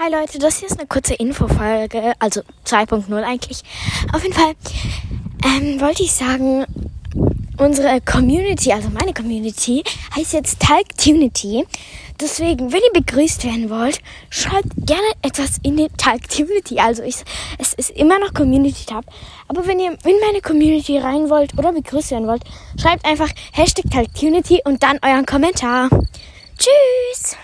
Hi Leute, das hier ist eine kurze Infofolge, also 2.0 eigentlich. Auf jeden Fall ähm, wollte ich sagen, unsere Community, also meine Community, heißt jetzt Talktunity. Deswegen, wenn ihr begrüßt werden wollt, schreibt gerne etwas in den Talktunity. Also ich, es ist immer noch Community Tab. Aber wenn ihr in meine Community rein wollt oder begrüßt werden wollt, schreibt einfach Hashtag Talktunity und dann euren Kommentar. Tschüss!